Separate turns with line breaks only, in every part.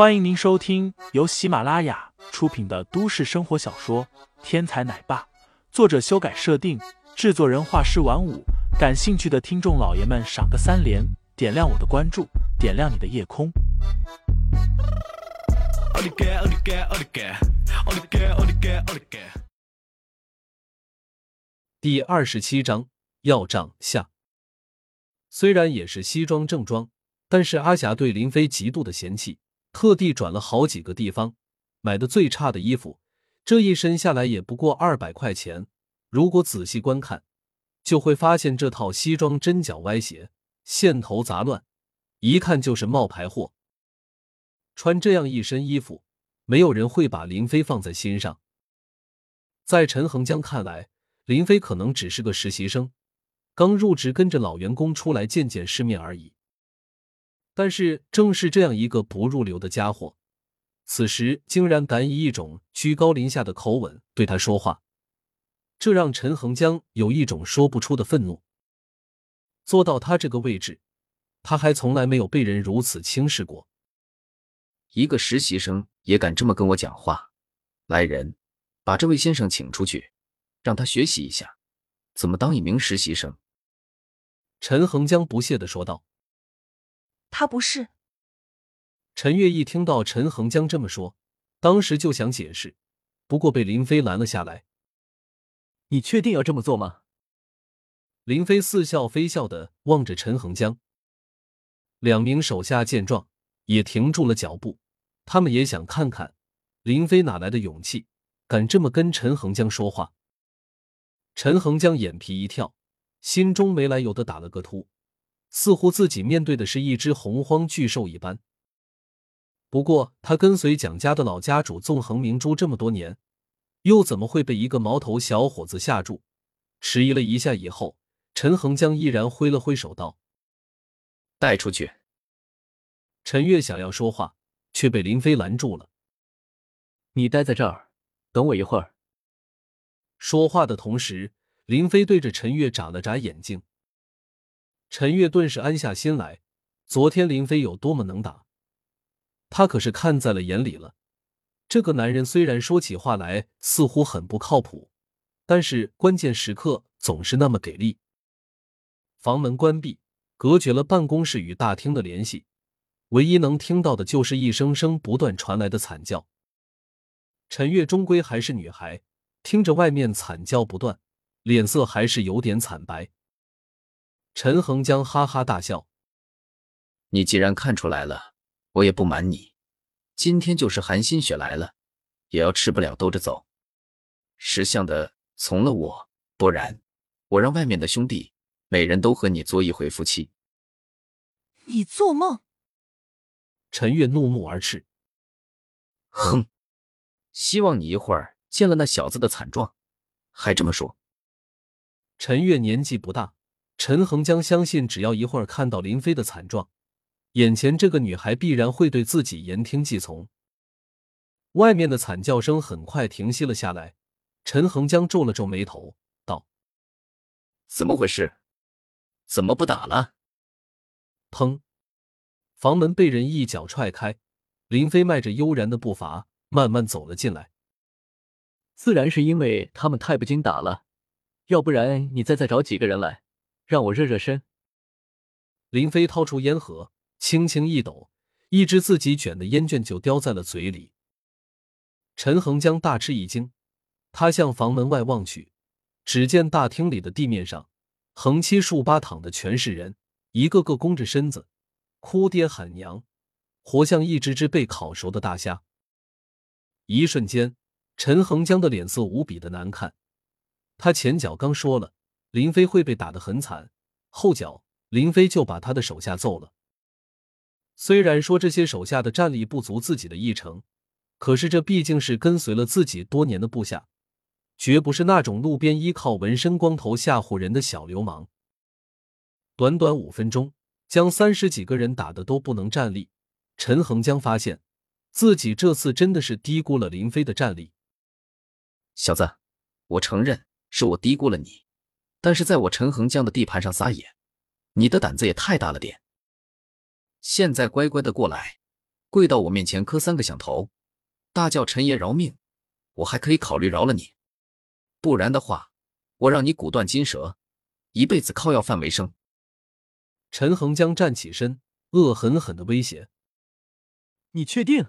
欢迎您收听由喜马拉雅出品的都市生活小说《天才奶爸》，作者修改设定，制作人画师晚舞。感兴趣的听众老爷们，赏个三连，点亮我的关注，点亮你的夜空。
第二十七章要账下。虽然也是西装正装，但是阿霞对林飞极度的嫌弃，特地转了好几个地方买的最差的衣服，这一身下来也不过二百块钱。如果仔细观看，就会发现这套西装针脚歪斜，线头杂乱，一看就是冒牌货。穿这样一身衣服，没有人会把林飞放在心上。在陈恒江看来，林飞可能只是个实习生。刚入职，跟着老员工出来见见世面而已。但是，正是这样一个不入流的家伙，此时竟然敢以一种居高临下的口吻对他说话，这让陈恒江有一种说不出的愤怒。做到他这个位置，他还从来没有被人如此轻视过。
一个实习生也敢这么跟我讲话？来人，把这位先生请出去，让他学习一下怎么当一名实习生。
陈恒江不屑的说道：“
他不是。”
陈月一听到陈恒江这么说，当时就想解释，不过被林飞拦了下来。
“你确定要这么做吗？”
林飞似笑非笑的望着陈恒江。两名手下见状，也停住了脚步，他们也想看看林飞哪来的勇气，敢这么跟陈恒江说话。陈恒江眼皮一跳。心中没来由的打了个突，似乎自己面对的是一只洪荒巨兽一般。不过，他跟随蒋家的老家主纵横明珠这么多年，又怎么会被一个毛头小伙子吓住？迟疑了一下以后，陈恒江毅然挥了挥手道：“
带出去。”
陈月想要说话，却被林飞拦住了：“
你待在这儿，等我一会儿。”
说话的同时。林飞对着陈月眨了眨眼睛，陈月顿时安下心来。昨天林飞有多么能打，他可是看在了眼里了。这个男人虽然说起话来似乎很不靠谱，但是关键时刻总是那么给力。房门关闭，隔绝了办公室与大厅的联系，唯一能听到的就是一声声不断传来的惨叫。陈月终归还是女孩，听着外面惨叫不断。脸色还是有点惨白。陈恒江哈哈大笑：“
你既然看出来了，我也不瞒你，今天就是韩心雪来了，也要吃不了兜着走。识相的从了我，不然我让外面的兄弟每人都和你做一回夫妻。”
你做梦！
陈月怒目而视：“
哼，希望你一会儿见了那小子的惨状，还这么说。”
陈月年纪不大，陈恒江相信，只要一会儿看到林飞的惨状，眼前这个女孩必然会对自己言听计从。外面的惨叫声很快停息了下来，陈恒江皱了皱眉头，道：“
怎么回事？怎么不打了？”
砰！房门被人一脚踹开，林飞迈着悠然的步伐慢慢走了进来。
自然是因为他们太不经打了。要不然你再再找几个人来，让我热热身。
林飞掏出烟盒，轻轻一抖，一支自己卷的烟卷就叼在了嘴里。陈恒江大吃一惊，他向房门外望去，只见大厅里的地面上横七竖八躺的全是人，一个个弓着身子，哭爹喊娘，活像一只只被烤熟的大虾。一瞬间，陈恒江的脸色无比的难看。他前脚刚说了林飞会被打得很惨，后脚林飞就把他的手下揍了。虽然说这些手下的战力不足自己的一成，可是这毕竟是跟随了自己多年的部下，绝不是那种路边依靠纹身光头吓唬人的小流氓。短短五分钟，将三十几个人打得都不能站立。陈恒江发现自己这次真的是低估了林飞的战力。
小子，我承认。是我低估了你，但是在我陈恒江的地盘上撒野，你的胆子也太大了点。现在乖乖的过来，跪到我面前磕三个响头，大叫陈爷饶命，我还可以考虑饶了你。不然的话，我让你骨断筋折，一辈子靠要饭为生。
陈恒江站起身，恶狠狠的威胁：“
你确定？”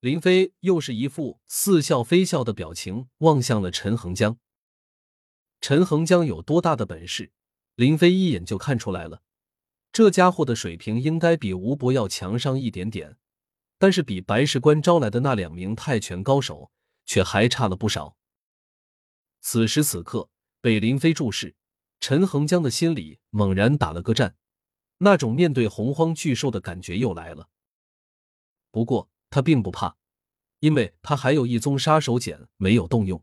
林飞又是一副似笑非笑的表情，望向了陈恒江。陈恒江有多大的本事，林飞一眼就看出来了。这家伙的水平应该比吴伯要强上一点点，但是比白石关招来的那两名泰拳高手却还差了不少。此时此刻，被林飞注视，陈恒江的心里猛然打了个战，那种面对洪荒巨兽的感觉又来了。不过他并不怕，因为他还有一宗杀手锏没有动用。